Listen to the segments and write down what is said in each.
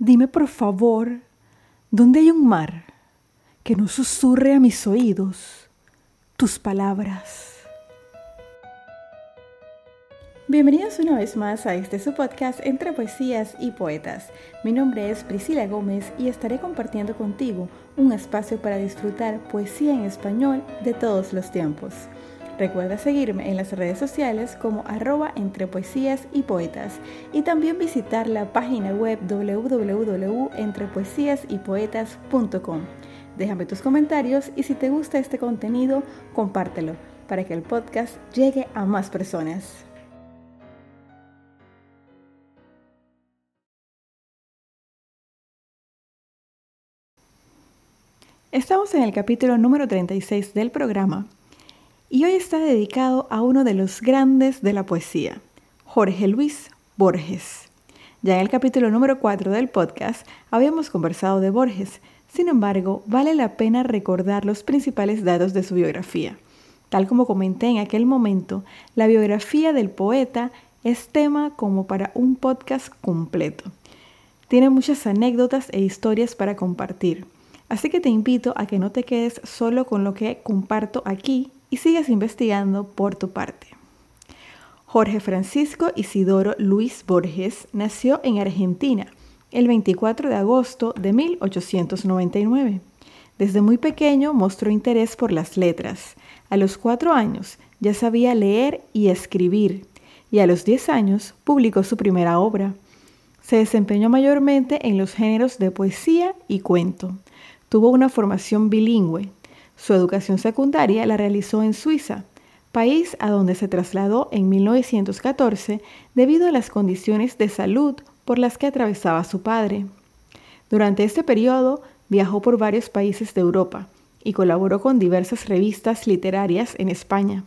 Dime por favor, ¿dónde hay un mar que no susurre a mis oídos tus palabras? Bienvenidos una vez más a este su podcast entre poesías y poetas. Mi nombre es Priscila Gómez y estaré compartiendo contigo un espacio para disfrutar poesía en español de todos los tiempos. Recuerda seguirme en las redes sociales como arroba entre poesías y poetas y también visitar la página web www.entrepoesiasypoetas.com. Déjame tus comentarios y si te gusta este contenido, compártelo para que el podcast llegue a más personas. Estamos en el capítulo número 36 del programa y hoy está dedicado a uno de los grandes de la poesía, Jorge Luis Borges. Ya en el capítulo número 4 del podcast habíamos conversado de Borges, sin embargo, vale la pena recordar los principales datos de su biografía. Tal como comenté en aquel momento, la biografía del poeta es tema como para un podcast completo. Tiene muchas anécdotas e historias para compartir, así que te invito a que no te quedes solo con lo que comparto aquí y sigas investigando por tu parte. Jorge Francisco Isidoro Luis Borges nació en Argentina el 24 de agosto de 1899. Desde muy pequeño mostró interés por las letras. A los cuatro años ya sabía leer y escribir y a los diez años publicó su primera obra. Se desempeñó mayormente en los géneros de poesía y cuento. Tuvo una formación bilingüe, su educación secundaria la realizó en Suiza, país a donde se trasladó en 1914 debido a las condiciones de salud por las que atravesaba su padre. Durante este periodo viajó por varios países de Europa y colaboró con diversas revistas literarias en España.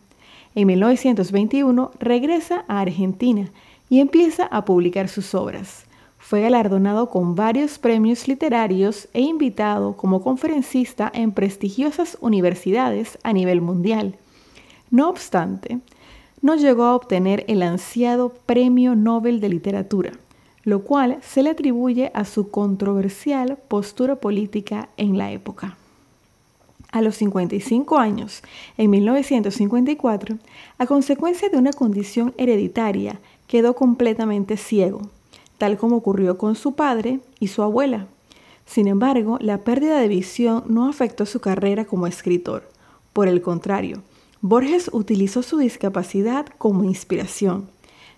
En 1921 regresa a Argentina y empieza a publicar sus obras. Fue galardonado con varios premios literarios e invitado como conferencista en prestigiosas universidades a nivel mundial. No obstante, no llegó a obtener el ansiado Premio Nobel de Literatura, lo cual se le atribuye a su controversial postura política en la época. A los 55 años, en 1954, a consecuencia de una condición hereditaria, quedó completamente ciego tal como ocurrió con su padre y su abuela. Sin embargo, la pérdida de visión no afectó su carrera como escritor. Por el contrario, Borges utilizó su discapacidad como inspiración.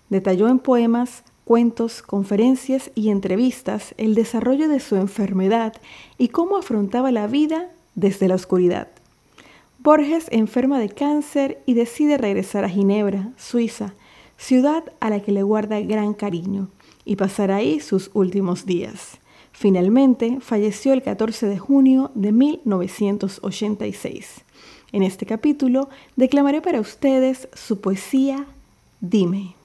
Detalló en poemas, cuentos, conferencias y entrevistas el desarrollo de su enfermedad y cómo afrontaba la vida desde la oscuridad. Borges enferma de cáncer y decide regresar a Ginebra, Suiza, ciudad a la que le guarda gran cariño y pasar ahí sus últimos días. Finalmente falleció el 14 de junio de 1986. En este capítulo declamaré para ustedes su poesía Dime.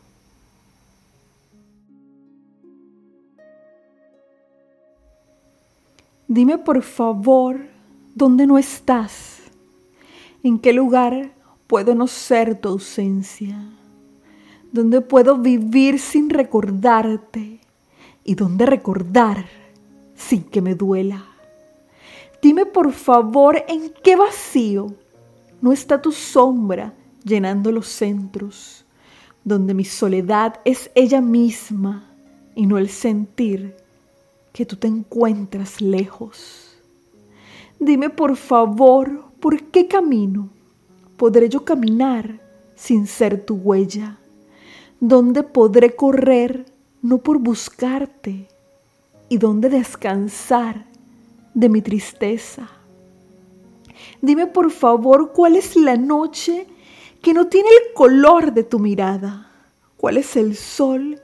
Dime por favor dónde no estás, en qué lugar puedo no ser tu ausencia donde puedo vivir sin recordarte y donde recordar sin que me duela. Dime por favor en qué vacío no está tu sombra llenando los centros, donde mi soledad es ella misma y no el sentir que tú te encuentras lejos. Dime por favor por qué camino podré yo caminar sin ser tu huella ¿Dónde podré correr no por buscarte y dónde descansar de mi tristeza. Dime por favor cuál es la noche que no tiene el color de tu mirada, cuál es el sol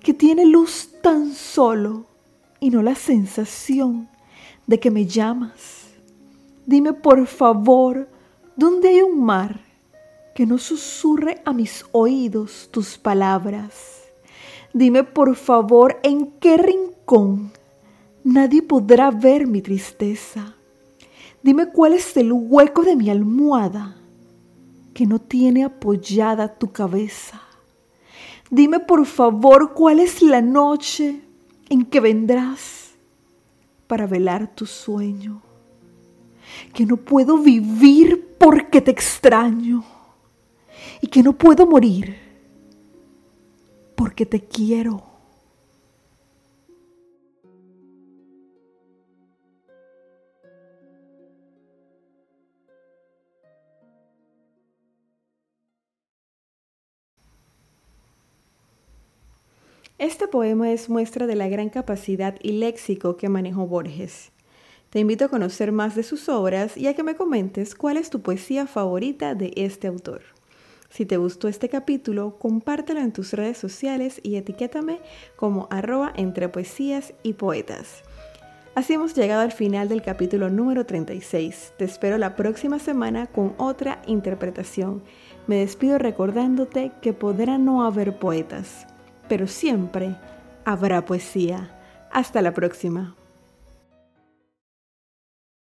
que tiene luz tan solo y no la sensación de que me llamas. Dime por favor dónde hay un mar que no susurre a mis oídos tus palabras. Dime por favor en qué rincón nadie podrá ver mi tristeza. Dime cuál es el hueco de mi almohada que no tiene apoyada tu cabeza. Dime por favor cuál es la noche en que vendrás para velar tu sueño, que no puedo vivir porque te extraño y que no puedo morir porque te quiero. Este poema es muestra de la gran capacidad y léxico que manejó Borges. Te invito a conocer más de sus obras y a que me comentes cuál es tu poesía favorita de este autor. Si te gustó este capítulo, compártelo en tus redes sociales y etiquétame como arroba entre poesías y poetas. Así hemos llegado al final del capítulo número 36. Te espero la próxima semana con otra interpretación. Me despido recordándote que podrá no haber poetas pero siempre habrá poesía. Hasta la próxima.